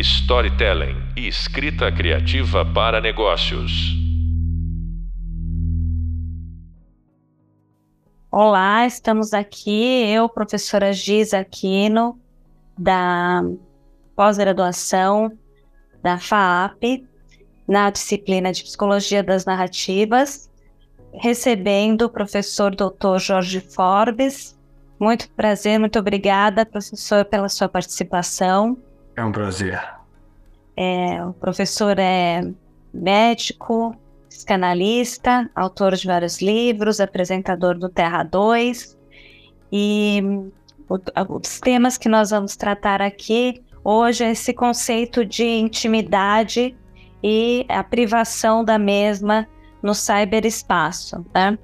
storytelling e escrita criativa para negócios. Olá, estamos aqui, eu, professora Giza Aquino, da pós-graduação da FAAP, na disciplina de Psicologia das Narrativas, recebendo o professor Dr. Jorge Forbes. Muito prazer, muito obrigada, professor, pela sua participação. É um prazer. É, o professor é médico, psicanalista, autor de vários livros, apresentador do Terra 2. E os temas que nós vamos tratar aqui hoje é esse conceito de intimidade e a privação da mesma no cyberespaço, né?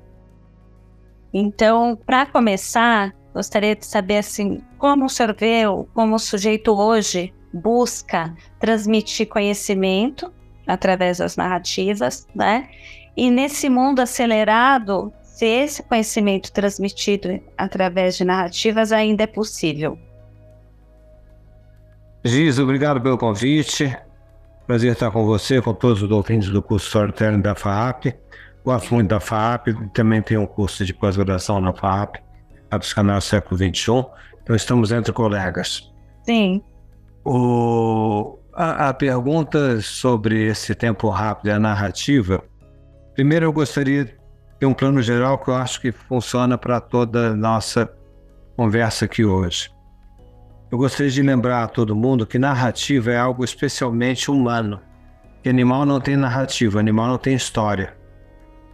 Então, para começar, gostaria de saber assim, como o senhor vê, como o sujeito hoje busca transmitir conhecimento através das narrativas, né? E nesse mundo acelerado, se esse conhecimento transmitido através de narrativas ainda é possível. Giz, obrigado pelo convite. Prazer estar com você, com todos os ouvintes do curso Storytelling da FAAP. Gosto muito da FAAP, também tenho um curso de pós-graduação na FAAP, a Psicanálise Século XXI. Então estamos entre colegas. Sim. O, a, a pergunta sobre esse tempo rápido e a narrativa, primeiro eu gostaria de ter um plano geral que eu acho que funciona para toda a nossa conversa aqui hoje. Eu gostaria de lembrar a todo mundo que narrativa é algo especialmente humano. Que animal não tem narrativa, animal não tem história.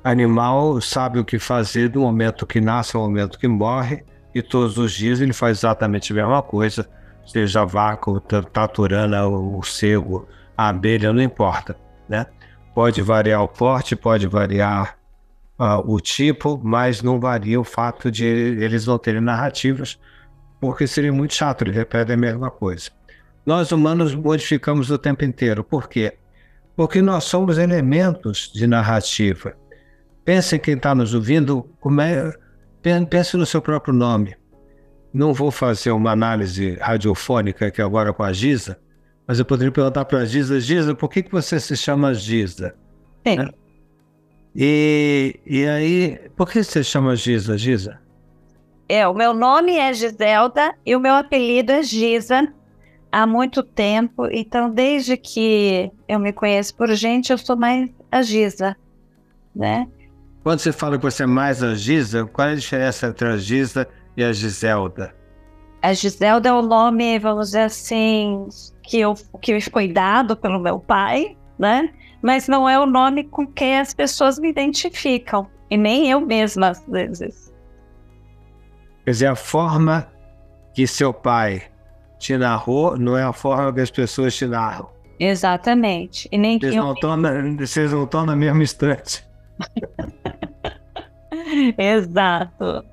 Animal sabe o que fazer do momento que nasce ao momento que morre, e todos os dias ele faz exatamente a mesma coisa, seja vaca, o taturana, o cego, a abelha, não importa, né? Pode variar o porte, pode variar uh, o tipo, mas não varia o fato de eles não terem narrativas, porque seria muito chato, ele repete a mesma coisa. Nós humanos modificamos o tempo inteiro. Por quê? Porque nós somos elementos de narrativa. Pense quem está nos ouvindo, é, pense no seu próprio nome. Não vou fazer uma análise radiofônica aqui agora com a Giza, mas eu poderia perguntar para a Giza, Giza, por que, que você se chama Giza? Né? E, e aí, por que você se chama Giza, Giza? É, o meu nome é Giselda e o meu apelido é Giza há muito tempo. Então, desde que eu me conheço por gente, eu sou mais a Giza, né? Quando você fala que você é mais a Giza, qual é a diferença entre a Giza e a Giselda? A Giselda é o nome, vamos dizer assim, que eu que foi dado pelo meu pai, né? Mas não é o nome com que as pessoas me identificam. E nem eu mesma, às vezes. Quer dizer, a forma que seu pai te narrou não é a forma que as pessoas te narram. Exatamente. E nem vocês, não estão na, vocês não estão na mesma instante. Exato.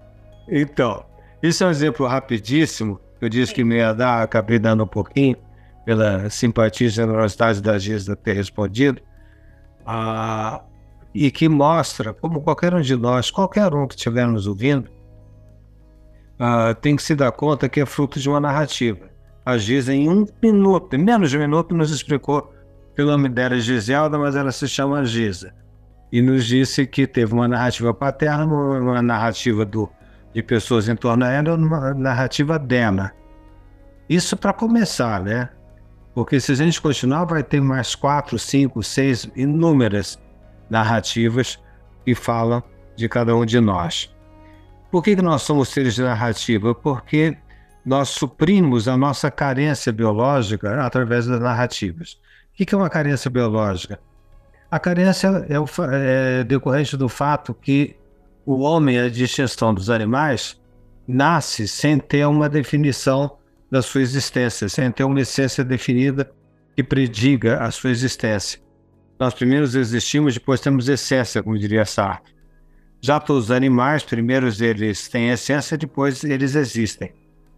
Então, isso é um exemplo rapidíssimo. Eu disse que me ia dar, acabei dando um pouquinho, pela simpatia e generosidade da Gisda ter respondido. Ah, e que mostra como qualquer um de nós, qualquer um que estiver nos ouvindo, uh, tem que se dar conta que é fruto de uma narrativa. A Giza, em um minuto, em menos de um minuto, nos explicou que o nome dela é Giselda, mas ela se chama Giza. E nos disse que teve uma narrativa paterna, uma narrativa do, de pessoas em torno dela, uma narrativa dela. Isso para começar, né? Porque se a gente continuar, vai ter mais quatro, cinco, seis, inúmeras narrativas que falam de cada um de nós. Por que, que nós somos seres de narrativa? Porque nós suprimos a nossa carência biológica através das narrativas. O que é uma carência biológica? A carência é, o, é decorrente do fato que o homem, a distinção dos animais, nasce sem ter uma definição da sua existência, sem ter uma essência definida que prediga a sua existência. Nós primeiro existimos, depois temos essência, como diria Sartre. Já todos os animais, primeiro eles têm essência, depois eles existem.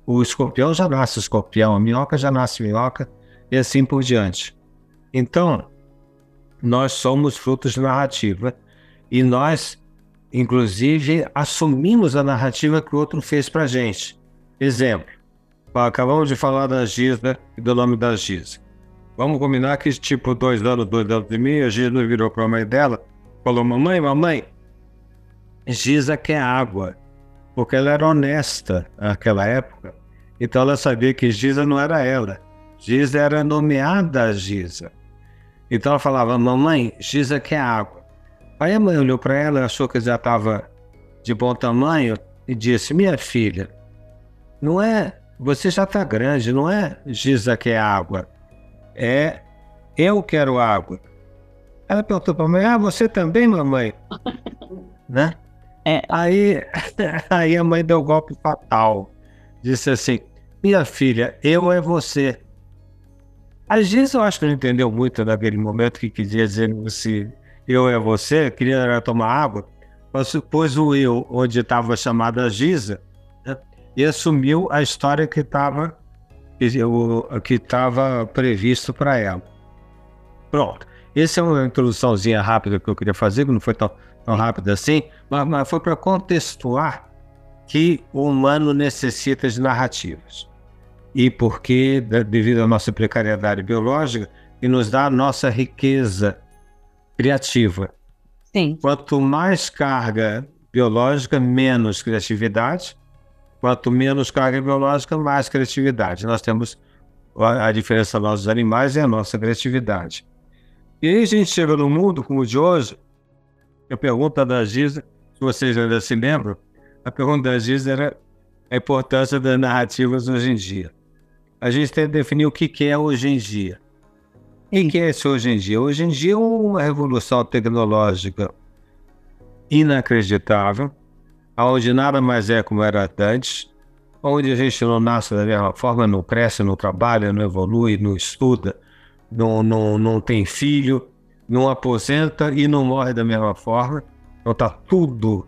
O escorpião já nasce escorpião, a minhoca já nasce minhoca, e assim por diante. Então, nós somos frutos de narrativa e nós, inclusive, assumimos a narrativa que o outro fez para gente. Exemplo, acabamos de falar da Giza e do nome da Giza. Vamos combinar que, tipo, dois anos, dois anos de mim, a Giza virou para a mãe dela, falou: Mamãe, mamãe, Giza quer água. Porque ela era honesta naquela época. Então ela sabia que Giza não era ela. Giza era nomeada Giza. Então ela falava: Mamãe, Giza quer água. Aí a mãe olhou para ela, achou que já estava de bom tamanho e disse: Minha filha, não é. Você já está grande, não é Giza quer água. É eu quero água. Ela perguntou para a mãe: Ah, você também, mamãe? né? É. Aí, aí a mãe deu um golpe fatal. Disse assim: Minha filha, eu é você. Às vezes eu acho que não entendeu muito naquele momento que queria dizer se eu é você, queria tomar água, mas pôs o eu onde estava chamada Giza né, e assumiu a história que estava que estava previsto para ela. Pronto. Essa é uma introduçãozinha rápida que eu queria fazer, que não foi tão, tão rápida assim, mas, mas foi para contextuar que o humano necessita de narrativas. E porque, devido à nossa precariedade biológica, e nos dá a nossa riqueza criativa. Sim. Quanto mais carga biológica, menos criatividade. Quanto menos carga biológica, mais criatividade. Nós temos a, diferença dos animais é a nossa criatividade. E aí a gente chega no mundo como o de hoje, a pergunta da Giza, se vocês ainda se lembram, a pergunta da Giza era a importância das narrativas hoje em dia. A gente tem que definir o que é hoje em dia. E o que é esse hoje em dia? Hoje em dia é uma revolução tecnológica inacreditável, onde nada mais é como era antes, onde a gente não nasce da mesma forma, não cresce, não trabalha, não evolui, não estuda, não, não, não tem filho, não aposenta e não morre da mesma forma. Então está tudo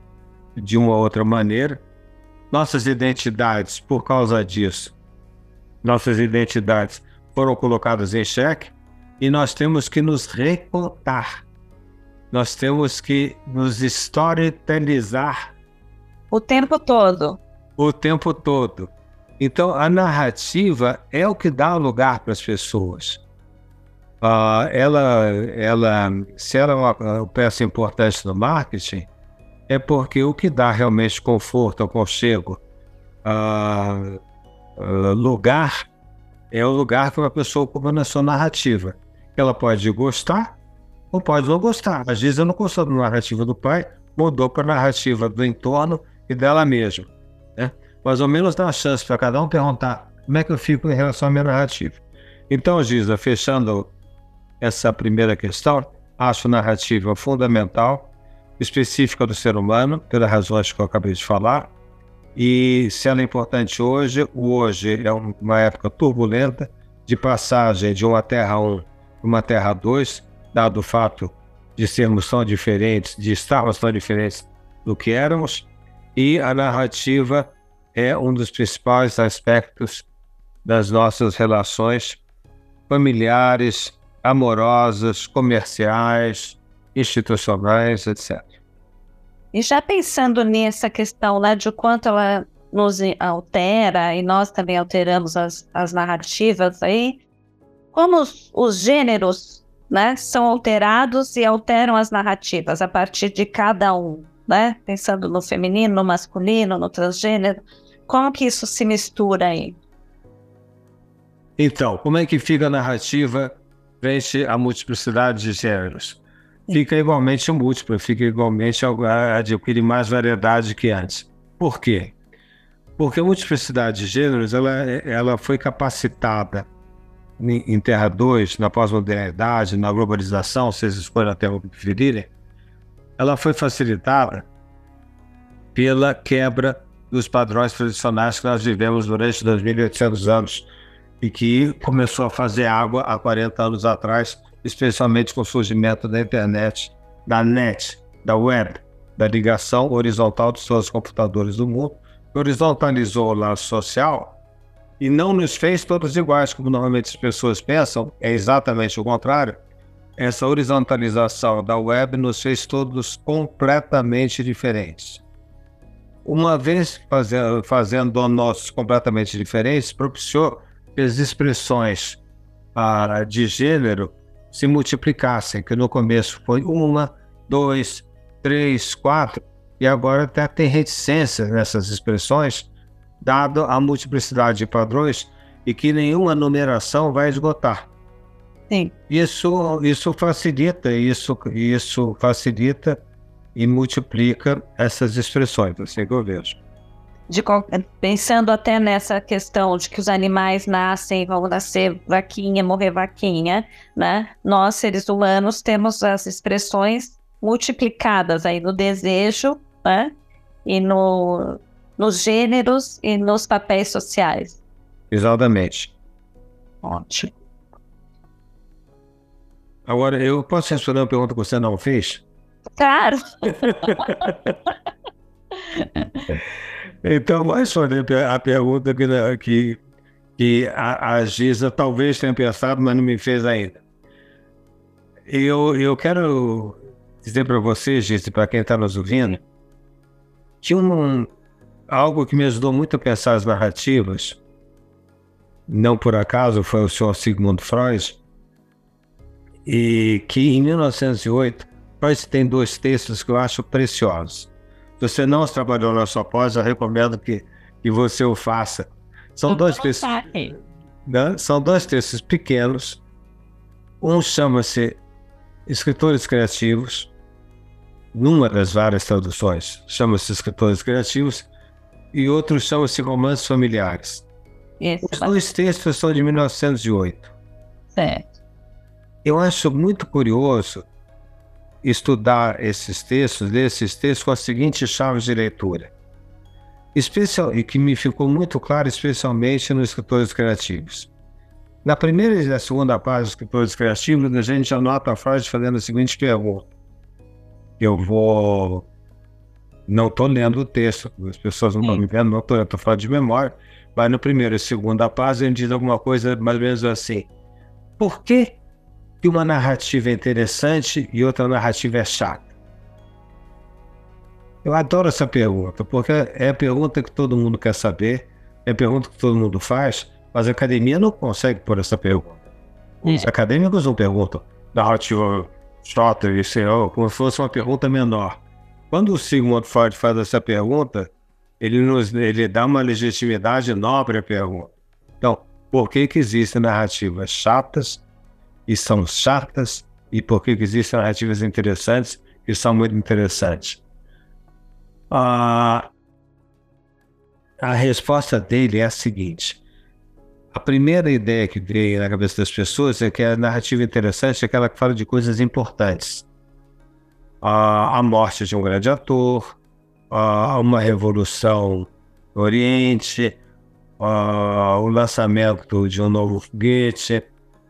de uma outra maneira. Nossas identidades, por causa disso, nossas identidades foram colocadas em xeque e nós temos que nos recontar. Nós temos que nos storytelizar o tempo todo. O tempo todo. Então, a narrativa é o que dá lugar para as pessoas. Uh, ela, ela, se ela é uma peça importante no marketing, é porque o que dá realmente conforto, aconchego, uh, uh, lugar, é o lugar que uma pessoa ocupa na sua narrativa. Ela pode gostar ou pode não gostar. Às vezes, eu não gostou da narrativa do pai, mudou para a narrativa do entorno e dela mesma. Né? Mais ou menos dá uma chance para cada um perguntar como é que eu fico em relação à minha narrativa. Então, Giza, fechando essa primeira questão, acho narrativa fundamental, específica do ser humano, pelas razões que eu acabei de falar. E se ela é importante hoje, o hoje é uma época turbulenta de passagem de uma Terra 1 para uma Terra 2, dado o fato de sermos tão diferentes, de estarmos tão diferentes do que éramos, e a narrativa é um dos principais aspectos das nossas relações familiares, amorosas, comerciais, institucionais, etc. E já pensando nessa questão né, de quanto ela nos altera e nós também alteramos as, as narrativas aí, como os, os gêneros né, são alterados e alteram as narrativas a partir de cada um, né? Pensando no feminino, no masculino, no transgênero, como que isso se mistura aí? Então, como é que fica a narrativa frente à multiplicidade de gêneros. Fica igualmente múltipla, fica igualmente adquire mais variedade que antes. Por quê? Porque a multiplicidade de gêneros ela, ela foi capacitada em Terra 2, na pós-modernidade, na globalização, vocês escolhem até o que preferirem, ela foi facilitada pela quebra dos padrões tradicionais que nós vivemos durante 2.800 anos e que começou a fazer água há 40 anos atrás, especialmente com o surgimento da internet, da net, da web, da ligação horizontal dos seus computadores do mundo, horizontalizou o laço social e não nos fez todos iguais, como normalmente as pessoas pensam, é exatamente o contrário. Essa horizontalização da web nos fez todos completamente diferentes. Uma vez fazendo, fazendo nossos completamente diferentes, propiciou as expressões ah, de gênero se multiplicassem, que no começo foi uma, dois, três, quatro, e agora até tem reticência nessas expressões, dado a multiplicidade de padrões e que nenhuma numeração vai esgotar. Sim. Isso, isso facilita, isso, isso facilita e multiplica essas expressões, assim que eu vejo. De, pensando até nessa questão de que os animais nascem, vão nascer vaquinha, morrer vaquinha, né? Nós, seres humanos, temos as expressões multiplicadas aí no desejo, né? E no, nos gêneros e nos papéis sociais. Exatamente. Ótimo. Agora, eu posso responder uma pergunta que você não fez? Claro. então, vou responder a pergunta que, que, que a, a Giza talvez tenha pensado, mas não me fez ainda. Eu, eu quero dizer para você, Giza, para quem está nos ouvindo, que um, algo que me ajudou muito a pensar as narrativas, não por acaso foi o senhor Sigmund Freud, e que em 1908 Freud tem dois textos que eu acho preciosos. Se você não trabalhou na sua pós, eu recomendo que, que você o faça. São dois textos, né? são dois textos pequenos. Um chama-se Escritores Criativos, numa das várias traduções, chama-se Escritores Criativos, e outro chama-se Romances Familiares. Esse Os dois textos são de 1908. Certo. Eu acho muito curioso estudar esses textos, ler esses textos com as seguintes chaves de leitura. Especial, e que me ficou muito claro, especialmente nos escritores criativos. Na primeira e na segunda página dos escritores criativos, a gente anota a frase fazendo a seguinte pergunta. Eu vou. Não estou lendo o texto, as pessoas não estão me vendo, não estou, estou falando de memória. Mas no primeiro e segunda página, ele diz alguma coisa mais ou menos assim. Por que que uma narrativa é interessante e outra narrativa é chata? Eu adoro essa pergunta, porque é a pergunta que todo mundo quer saber, é a pergunta que todo mundo faz, mas a academia não consegue pôr essa pergunta. É. Os acadêmicos não perguntam narrativa chata senhor, como se fosse uma pergunta menor. Quando o Sigmund Freud faz essa pergunta, ele, nos, ele dá uma legitimidade nobre à pergunta. Então, por que, que existem narrativas chatas e são chatas e por que, que existem narrativas interessantes e são muito interessantes. Ah, a resposta dele é a seguinte: a primeira ideia que veio na cabeça das pessoas é que a narrativa interessante é aquela que fala de coisas importantes. Ah, a morte de um grande ator, ah, uma revolução no Oriente, ah, o lançamento de um novo foguete,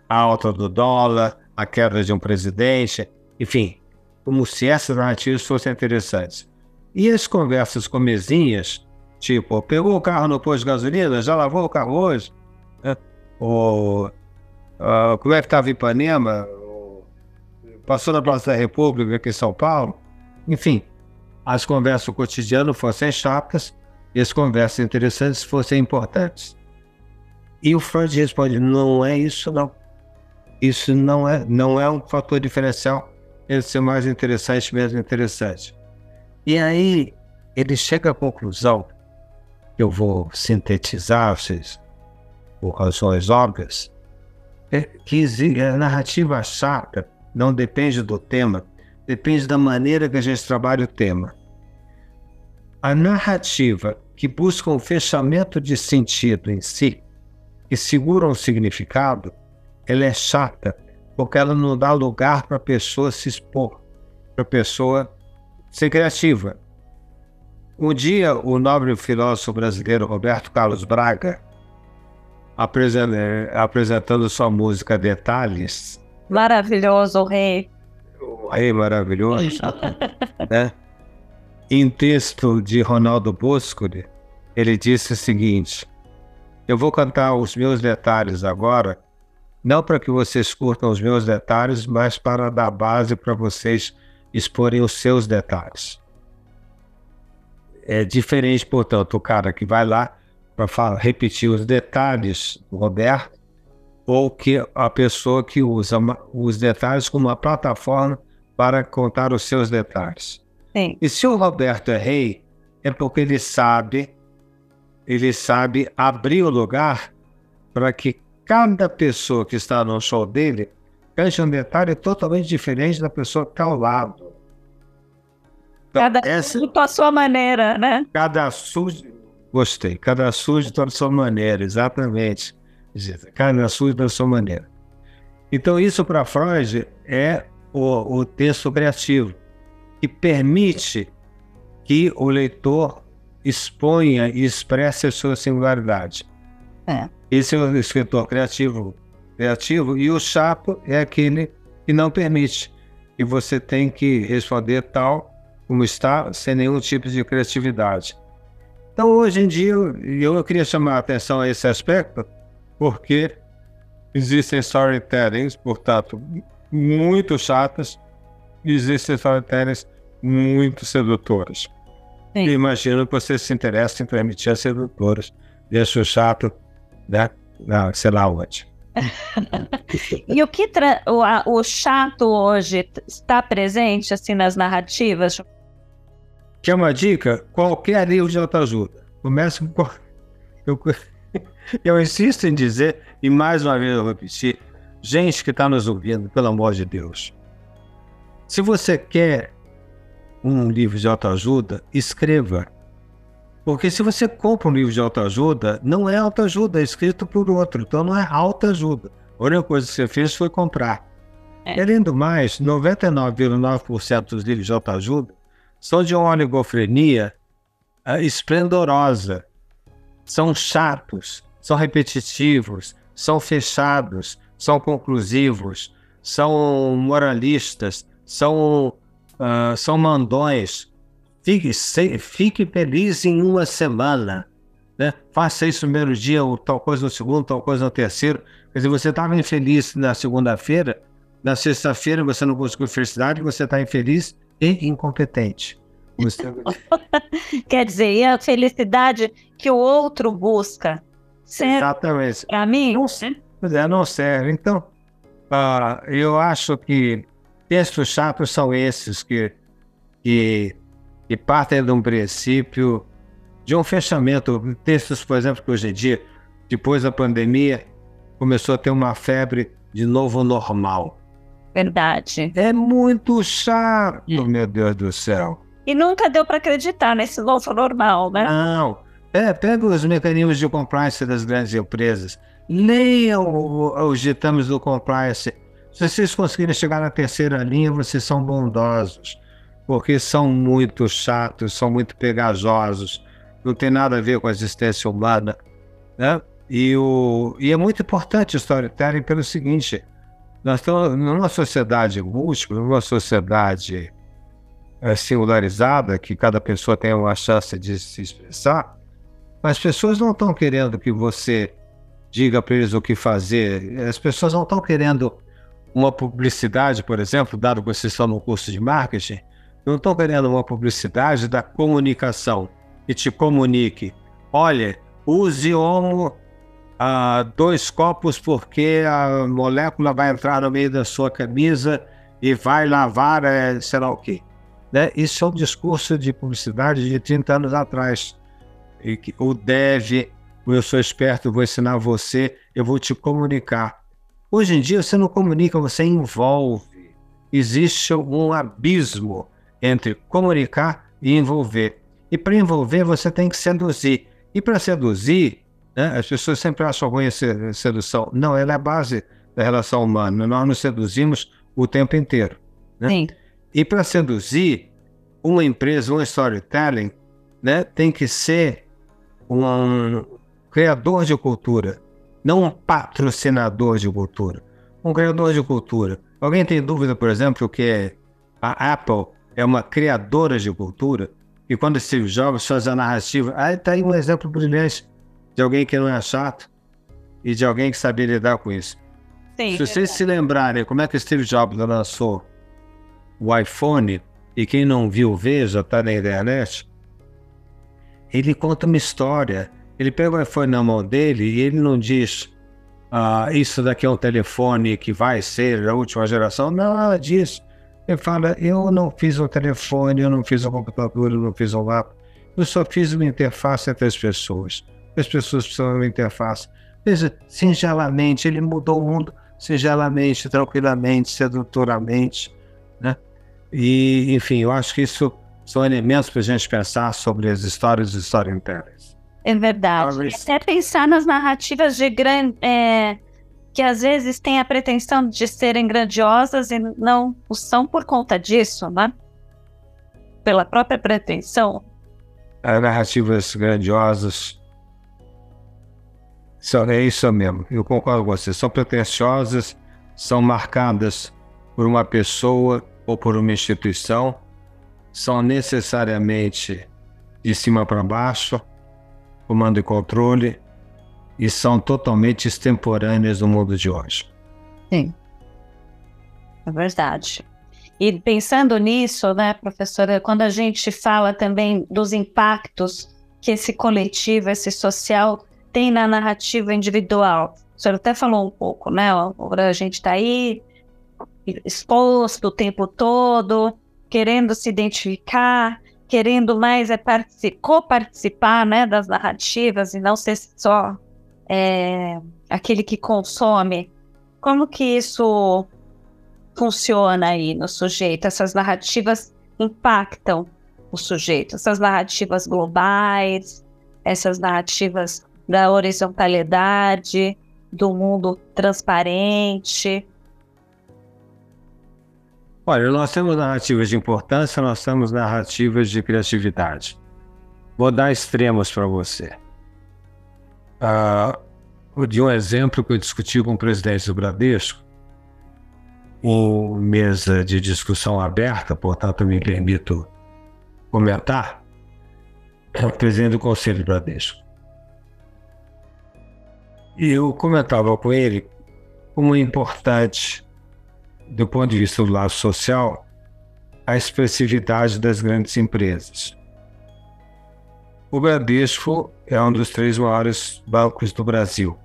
a alta do dólar, a queda de um presidente, enfim, como se essas narrativas fossem interessantes. E as conversas comezinhas, tipo, pegou o carro no posto de gasolina, já lavou o carro hoje? Né? Ou uh, como é que estava Ipanema? Passou na Praça da República aqui em São Paulo? Enfim, as conversas cotidianas fossem chatas e as conversas interessantes fossem importantes. E o Freud responde: não é isso não isso não é, não é um fator diferencial ele ser mais interessante, mesmo interessante. E aí ele chega à conclusão, eu vou sintetizar vocês por razões óbvias, é que a narrativa chata não depende do tema, depende da maneira que a gente trabalha o tema. A narrativa que busca um fechamento de sentido em si, que segura um significado, ela é chata, porque ela não dá lugar para a pessoa se expor, para a pessoa ser criativa. Um dia, o nobre filósofo brasileiro Roberto Carlos Braga, apresentando sua música Detalhes. Maravilhoso, o rei. O rei maravilhoso. né? Em texto de Ronaldo Boscoli, ele disse o seguinte: Eu vou cantar os meus detalhes agora não para que vocês curtam os meus detalhes, mas para dar base para vocês exporem os seus detalhes. É diferente, portanto, o cara que vai lá para repetir os detalhes do Roberto ou que a pessoa que usa os detalhes como uma plataforma para contar os seus detalhes. Sim. E se o Roberto é rei, é porque ele sabe, ele sabe abrir o lugar para que cada pessoa que está no show dele cante um detalhe totalmente diferente da pessoa que está ao lado. Então, cada essa, com a sua maneira, né? Cada sujo, gostei, cada sujo da sua maneira, exatamente. Cada sujo da sua maneira. Então, isso para Freud é o, o texto criativo, que permite que o leitor exponha e expresse a sua singularidade. É. Esse é o escritor criativo, criativo e o chato é aquele que não permite. E você tem que responder tal como está, sem nenhum tipo de criatividade. Então, hoje em dia, eu, eu queria chamar a atenção a esse aspecto, porque existem storytellings, portanto, muito chatas, e existem storytellings muito sedutoras. Sim. E imagino que você se interessa em transmitir as sedutoras. Deixa o chato, né? Não, sei lá onde. e o que o, a, o chato hoje está presente assim nas narrativas? Quer uma dica? Qualquer livro de autoajuda. Começa com. Eu, eu insisto em dizer, e mais uma vez eu vou repetir, gente que está nos ouvindo, pelo amor de Deus. Se você quer um livro de autoajuda, escreva. Porque se você compra um livro de autoajuda, não é autoajuda, é escrito por outro. Então não é autoajuda. A única coisa que você fez foi comprar. É. Além do mais, 99,9% dos livros de autoajuda são de uma oligofrenia uh, esplendorosa. São chatos, são repetitivos, são fechados, são conclusivos, são moralistas, são, uh, são mandões, Fique, se, fique feliz em uma semana. Né? Faça isso no primeiro dia, ou tal coisa no segundo, tal coisa no terceiro. Quer dizer, você estava infeliz na segunda-feira, na sexta-feira você não conseguiu felicidade, você está infeliz e incompetente. Você... Quer dizer, e a felicidade que o outro busca? Serve Exatamente. Para mim? Não, é, não serve. Então, uh, eu acho que textos chatos são esses que, que que partem de um princípio de um fechamento. Textos, por exemplo, que hoje em dia, depois da pandemia, começou a ter uma febre de novo normal. Verdade. É muito chato, hum. meu Deus do céu. E nunca deu para acreditar nesse novo normal, né? Não. É, pega os mecanismos de compliance das grandes empresas. Leiam os ditames do compliance. Se vocês conseguirem chegar na terceira linha, vocês são bondosos porque são muito chatos, são muito pegajosos, não tem nada a ver com a existência humana, né? E, o, e é muito importante o storytelling pelo seguinte, nós estamos numa sociedade múltipla, numa sociedade é, singularizada, que cada pessoa tem uma chance de se expressar, as pessoas não estão querendo que você diga para eles o que fazer, as pessoas não estão querendo uma publicidade, por exemplo, dado que vocês estão no curso de marketing, não estou querendo uma publicidade da comunicação que te comunique. Olha, use homo ah, dois copos porque a molécula vai entrar no meio da sua camisa e vai lavar, é, sei lá o quê. Né? Isso é um discurso de publicidade de 30 anos atrás. E que, o deve, eu sou esperto, vou ensinar você, eu vou te comunicar. Hoje em dia você não comunica, você envolve. Existe um abismo entre comunicar e envolver. E para envolver, você tem que seduzir. E para seduzir, né, as pessoas sempre acham ruim a sedução. Não, ela é a base da relação humana. Nós nos seduzimos o tempo inteiro. Né? Sim. E para seduzir, uma empresa, um storytelling, né, tem que ser um criador de cultura, não um patrocinador de cultura. Um criador de cultura. Alguém tem dúvida, por exemplo, que a Apple é uma criadora de cultura, e quando Steve Jobs faz a narrativa, aí está aí um exemplo brilhante de alguém que não é chato e de alguém que sabia lidar com isso. Sim, se vocês é se lembrarem como é que Steve Jobs lançou o iPhone, e quem não viu, veja, está na internet, ele conta uma história. Ele pega o iPhone na mão dele e ele não diz ah, isso daqui é um telefone que vai ser a última geração. Não, nada disso. Ele fala, eu não fiz um telefone, eu não fiz um computador, eu não fiz um mapa. Eu só fiz uma interface entre as pessoas. As pessoas precisam de uma interface. Veja, singelamente, ele mudou o mundo singelamente, tranquilamente, sedutoramente, né? E, enfim, eu acho que isso são elementos para a gente pensar sobre as histórias de storytellers. É verdade. Talvez... Até pensar nas narrativas de grande. É, que às vezes têm a pretensão de serem grandiosas e não o são por conta disso, né? Pela própria pretensão. As narrativas grandiosas são, é isso mesmo, eu concordo com você. São pretensiosas, são marcadas por uma pessoa ou por uma instituição, são necessariamente de cima para baixo, comando e controle, e são totalmente extemporâneas no mundo de hoje. Sim, é verdade. E pensando nisso, né, professora, quando a gente fala também dos impactos que esse coletivo, esse social tem na narrativa individual. O senhor até falou um pouco, né? Agora a gente está aí exposto o tempo todo, querendo se identificar, querendo mais é co-participar né, das narrativas e não ser só é, aquele que consome. Como que isso funciona aí no sujeito? Essas narrativas impactam o sujeito, essas narrativas globais, essas narrativas da horizontalidade, do mundo transparente? Olha, nós temos narrativas de importância, nós temos narrativas de criatividade. Vou dar extremos para você. Uh, de um exemplo que eu discuti com o presidente do Bradesco, em mesa de discussão aberta, portanto, me permito comentar, o presidente do Conselho do Bradesco. E eu comentava com ele como é importante, do ponto de vista do lado social, a expressividade das grandes empresas. O Bradesco é um dos três maiores bancos do Brasil.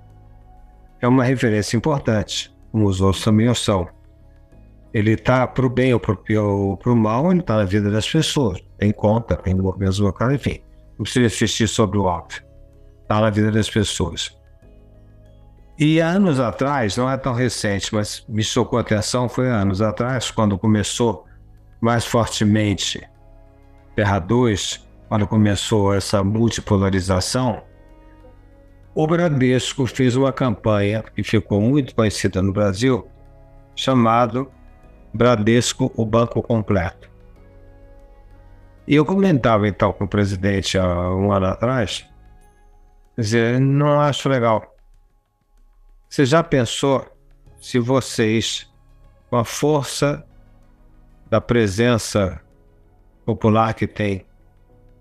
É uma referência importante, como os outros também são. Ele está para o bem ou para o mal, ele está na vida das pessoas. Tem conta, tem movimentos locais, enfim. Não precisa insistir sobre o óbvio. Está na vida das pessoas. E anos atrás, não é tão recente, mas me chocou a atenção, foi anos atrás, quando começou mais fortemente Terra 2, quando começou essa multipolarização, o Bradesco fez uma campanha que ficou muito conhecida no Brasil, chamado Bradesco, o Banco Completo. E eu comentava então com o presidente há um ano atrás, dizer, não acho legal. Você já pensou se vocês, com a força da presença popular que tem,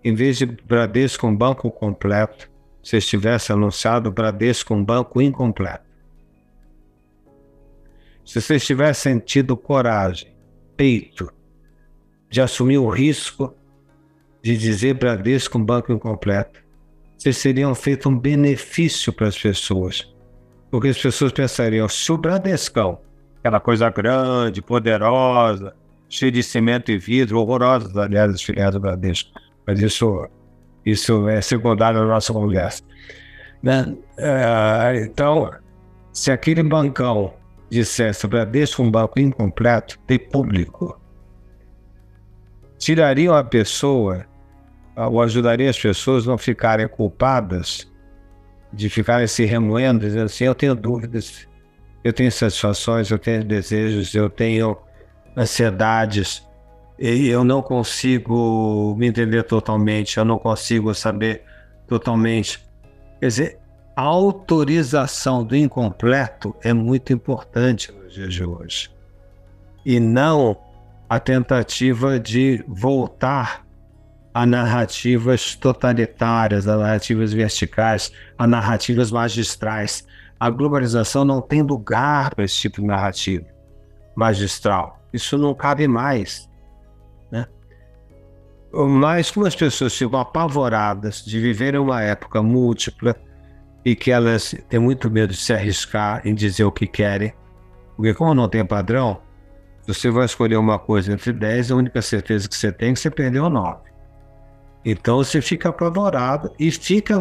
em vez de Bradesco um banco completo, vocês tivessem anunciado Bradesco um banco incompleto? Se vocês tivessem tido coragem, peito, de assumir o risco de dizer Bradesco um banco incompleto, vocês teriam feito um benefício para as pessoas porque as pessoas pensariam, se o Bradescão, aquela coisa grande, poderosa, cheia de cimento e vidro, horrorosa, aliás, as filiais do Bradesco, mas isso, isso é secundário na nossa conversa. Né? É, então, se aquele bancão dissesse o Bradesco é um banco incompleto, tem público, tirariam a pessoa ou ajudaria as pessoas a não ficarem culpadas de ficarem se remoendo, dizendo assim: eu tenho dúvidas, eu tenho satisfações, eu tenho desejos, eu tenho ansiedades, e eu não consigo me entender totalmente, eu não consigo saber totalmente. Quer dizer, a autorização do incompleto é muito importante nos dias de hoje. E não a tentativa de voltar a narrativas totalitárias, a narrativas verticais, a narrativas magistrais. A globalização não tem lugar para esse tipo de narrativa magistral. Isso não cabe mais. Né? Mas como as pessoas ficam apavoradas de viver uma época múltipla e que elas têm muito medo de se arriscar em dizer o que querem, porque como não tem padrão, você vai escolher uma coisa entre 10, a única certeza que você tem é que você perdeu 9. Então você fica apavorado e fica.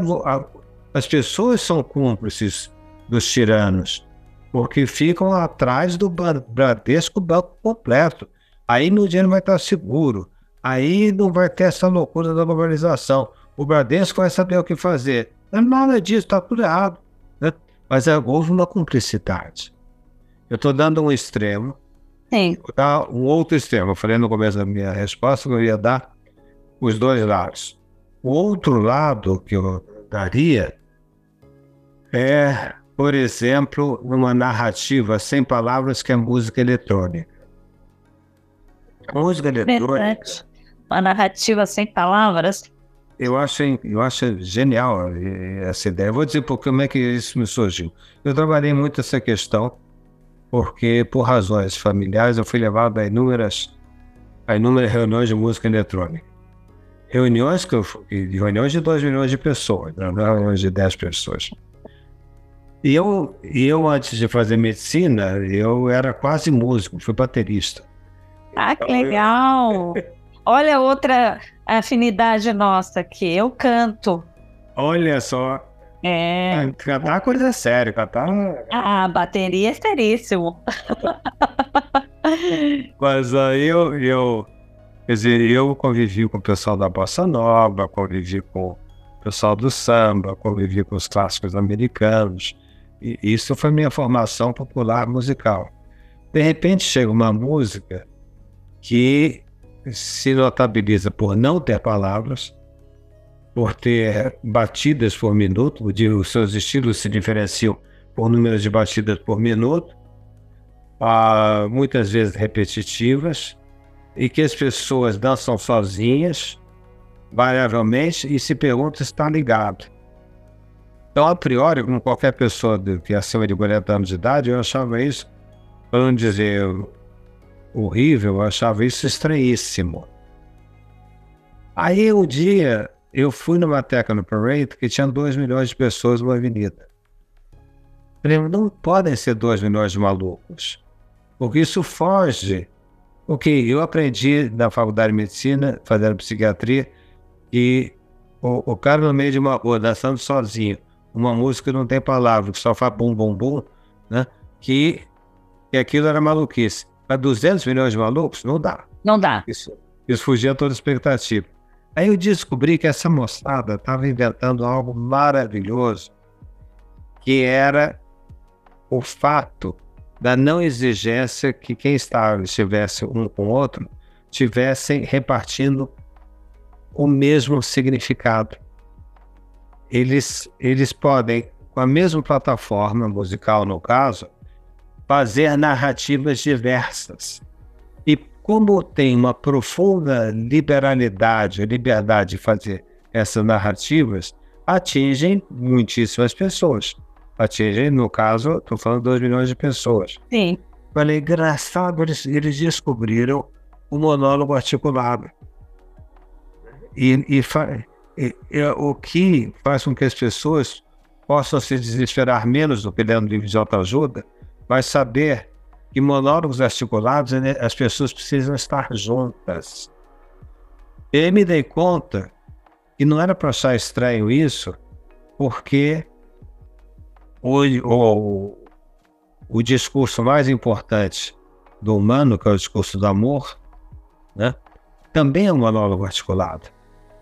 As pessoas são cúmplices dos tiranos, porque ficam atrás do Bradesco banco completo. Aí meu dinheiro vai estar seguro. Aí não vai ter essa loucura da globalização. O Bradesco vai saber o que fazer. Não é nada disso, está tudo errado. Né? Mas é, houve uma cumplicidade. Eu estou dando um extremo. Sim. Vou dar um outro extremo. Eu falei no começo da minha resposta que eu ia dar os dois lados. O outro lado que eu daria é, por exemplo, uma narrativa sem palavras que é música eletrônica. música eletrônica. Uma narrativa sem palavras. Eu acho, eu acho genial essa ideia. Eu vou dizer por como é que isso me surgiu. Eu trabalhei muito essa questão porque, por razões familiares, eu fui levado a inúmeras, a inúmeras reuniões de música eletrônica reuniões que eu reuniões de 2 milhões de pessoas, não reuniões de 10 pessoas. E eu, eu, antes de fazer medicina, eu era quase músico, fui baterista. Ah, que legal! Olha outra afinidade nossa aqui, eu canto. Olha só. É. Cantar é coisa séria, cantar. Ah, bateria é seríssimo. Mas aí eu, eu Quer dizer, eu convivi com o pessoal da bossa nova, convivi com o pessoal do samba, convivi com os clássicos americanos. E isso foi minha formação popular musical. De repente chega uma música que se notabiliza por não ter palavras, por ter batidas por minuto, os seus estilos se diferenciam por número de batidas por minuto, ah, muitas vezes repetitivas, e que as pessoas dançam sozinhas, variavelmente, e se perguntam se está ligado. Então, a priori, como qualquer pessoa que é acima de 40 anos de idade, eu achava isso, para não dizer horrível, eu achava isso estranhíssimo. Aí, um dia, eu fui numa teca no Parade que tinha 2 milhões de pessoas numa avenida. Não podem ser 2 milhões de malucos, porque isso foge o que eu aprendi na faculdade de medicina, fazendo psiquiatria, que o, o, cara no meio de uma rua, dançando sozinho, uma música que não tem palavra, que só faz bum, bum, bum, né? Que, que aquilo era maluquice. Para 200 milhões de malucos, não dá. Não dá. Isso, isso fugia toda expectativa. Aí eu descobri que essa moçada estava inventando algo maravilhoso, que era o fato da não exigência que quem estava, estivesse um com o outro tivessem repartindo o mesmo significado. Eles, eles podem, com a mesma plataforma musical, no caso, fazer narrativas diversas. E como tem uma profunda liberalidade, liberdade de fazer essas narrativas, atingem muitíssimas pessoas atingem, no caso, estou falando 2 milhões de pessoas. Sim. Falei, engraçado, eles, eles descobriram o monólogo articulado. E, e, e, e, o que faz com que as pessoas possam se desesperar menos do que lendo livro de autoajuda, vai saber que monólogos articulados, né, as pessoas precisam estar juntas. E me dei conta que não era para achar estranho isso, porque o, o, o discurso mais importante do humano, que é o discurso do amor, né, também é um monólogo articulado,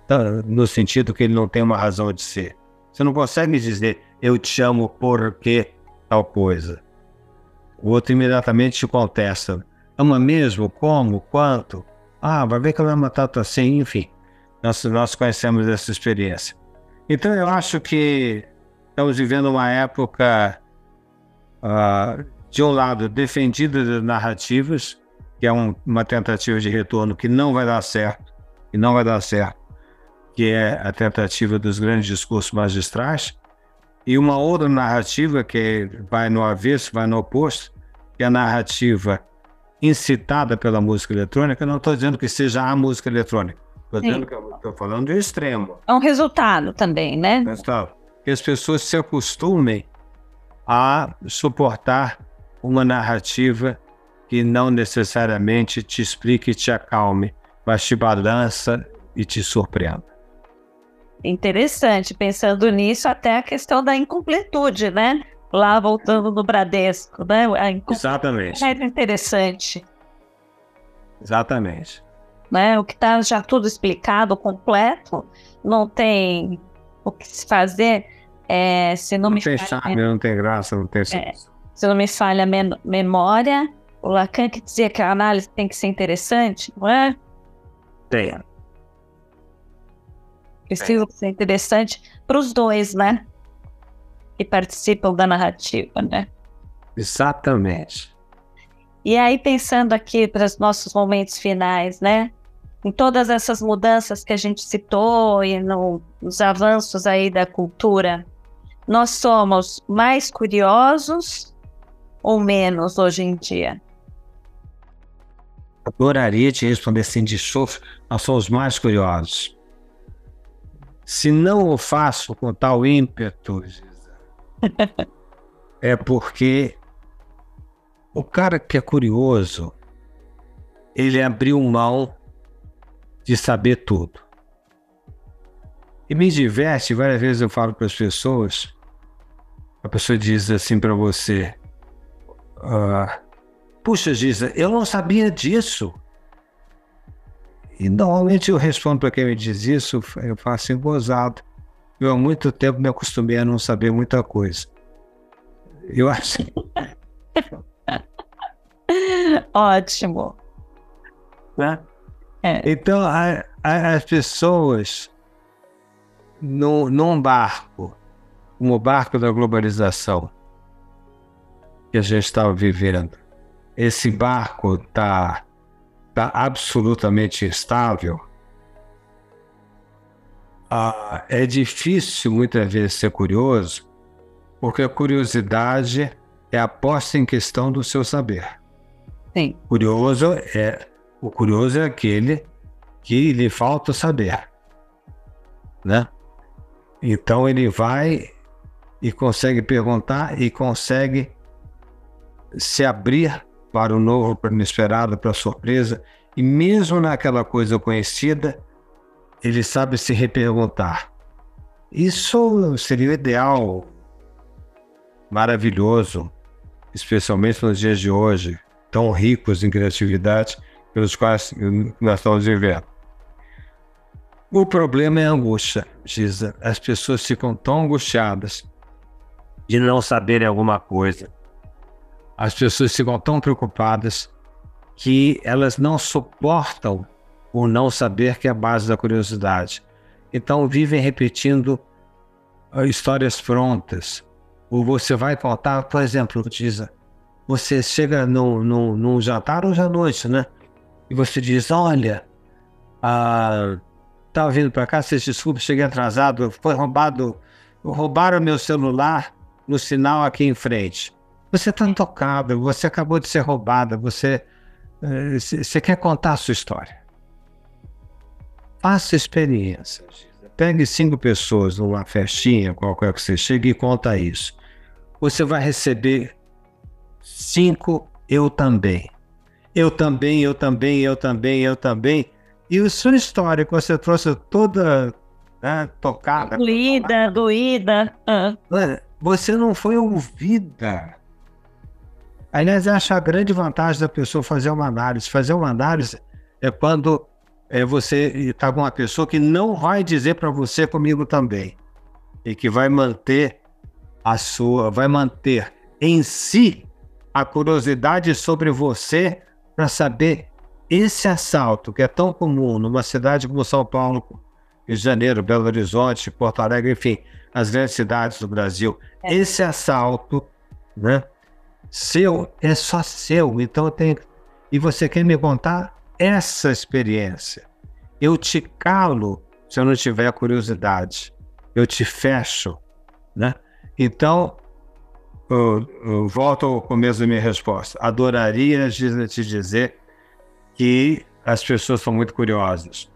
tá, no sentido que ele não tem uma razão de ser. Você não consegue dizer eu te amo porque tal coisa. O outro imediatamente te contesta. Ama mesmo? Como? Quanto? Ah, vai ver que ela ama tanto assim, enfim. Nós, nós conhecemos essa experiência. Então eu acho que Estamos vivendo uma época, uh, de um lado, defendida das narrativas, que é um, uma tentativa de retorno que não vai dar certo, e não vai dar certo, que é a tentativa dos grandes discursos magistrais, e uma outra narrativa que vai no avesso, vai no oposto, que é a narrativa incitada pela música eletrônica. Não estou dizendo que seja a música eletrônica, estou dizendo que estou falando do extremo. É um resultado também, né? Resultado que as pessoas se acostumem a suportar uma narrativa que não necessariamente te explique e te acalme, mas te balança e te surpreenda. Interessante, pensando nisso, até a questão da incompletude, né? Lá voltando no Bradesco, né? Exatamente. É interessante. Exatamente. Né? O que está já tudo explicado, completo, não tem o que se fazer. É, se não, não me tem falha, charme, não tem graça, não tem é, Se não me falha a memória, o Lacan que dizia que a análise tem que ser interessante, não é? Tem. Precisa é. ser interessante para os dois, né? Que participam da narrativa, né? Exatamente. E aí, pensando aqui para os nossos momentos finais, né? Em todas essas mudanças que a gente citou e no, nos avanços aí da cultura, nós somos mais curiosos ou menos hoje em dia? Adoraria te responder assim de chofre, nós somos mais curiosos. Se não o faço com tal ímpeto, é porque o cara que é curioso, ele abriu mão de saber tudo. E me diverte, várias vezes eu falo para as pessoas, a pessoa diz assim para você, uh, puxa Giza, eu não sabia disso. E normalmente eu respondo para quem me diz isso, eu faço assim, gozado. Eu há muito tempo me acostumei a não saber muita coisa. Eu acho. Ótimo. Né? É. Então, a, a, as pessoas no, num barco, como o barco da globalização que a gente estava vivendo, esse barco está tá absolutamente estável, ah, é difícil muitas vezes ser curioso, porque a curiosidade é a posta em questão do seu saber. Sim. Curioso é o curioso é aquele que lhe falta saber, né? Então ele vai e consegue perguntar e consegue se abrir para o novo, para o inesperado, para a surpresa, e mesmo naquela coisa conhecida, ele sabe se reperguntar. Isso seria o ideal, maravilhoso, especialmente nos dias de hoje, tão ricos em criatividade pelos quais nós estamos vivendo. O problema é a angústia, Giza. As pessoas ficam tão angustiadas de não saberem alguma coisa. As pessoas ficam tão preocupadas que elas não suportam o não saber que é a base da curiosidade. Então vivem repetindo ah, histórias prontas. Ou você vai contar, por exemplo, Giza, você chega num, num, num jantar hoje à noite, né? E você diz: Olha, ah, vindo para cá, vocês desculpe, cheguei atrasado, foi roubado, roubaram meu celular no sinal aqui em frente. Você está tocado, você acabou de ser roubada, você, eh, você quer contar a sua história. Faça experiência. Pegue cinco pessoas numa festinha, qualquer que você chegue, e conta isso. Você vai receber Cinco, eu também. Eu também, eu também, eu também, eu também. E a sua história que você trouxe toda né, tocada. Doída, doída. Você não foi ouvida. Aliás, acho a grande vantagem da pessoa fazer uma análise. Fazer uma análise é quando é, você está com uma pessoa que não vai dizer para você comigo também. E que vai manter a sua, vai manter em si a curiosidade sobre você para saber esse assalto que é tão comum numa cidade como São Paulo, Rio de Janeiro, Belo Horizonte, Porto Alegre, enfim, as grandes cidades do Brasil. É. Esse assalto, né? Seu é só seu, então tem e você quer me contar essa experiência. Eu te calo se eu não tiver curiosidade. Eu te fecho, né? Então, eu, eu volto ao começo da minha resposta. Adoraria te dizer que as pessoas são muito curiosas.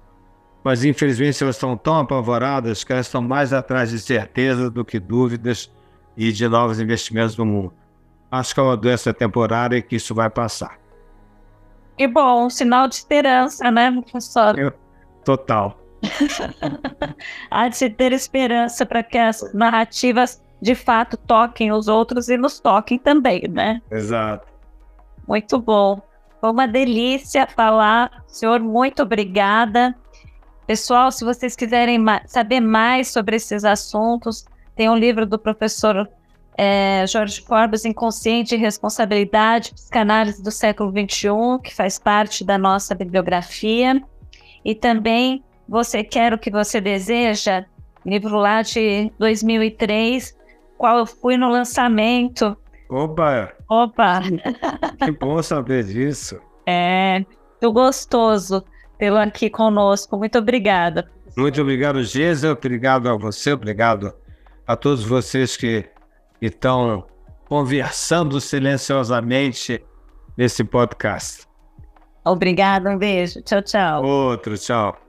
mas infelizmente elas estão tão apavoradas que elas estão mais atrás de certeza do que dúvidas e de novos investimentos no mundo. Acho que é uma doença temporária e que isso vai passar. Que bom, um sinal de esperança, né, professor? Eu, total. Há de se ter esperança para que as narrativas de fato toquem os outros e nos toquem também, né? Exato. Muito bom. Foi uma delícia falar. Senhor, muito obrigada. Pessoal, se vocês quiserem saber mais sobre esses assuntos, tem um livro do professor é, Jorge Corbus, Inconsciente e Responsabilidade, Psicanálise do século XXI, que faz parte da nossa bibliografia. E também Você Quer o que Você Deseja, livro lá de 2003, qual eu fui no lançamento. Opa! Opa! Que bom saber disso. É, muito gostoso tê-lo aqui conosco. Muito obrigada. Muito obrigado, Geisa. Obrigado a você, obrigado a todos vocês que estão conversando silenciosamente nesse podcast. Obrigada, um beijo. Tchau, tchau. Outro, tchau.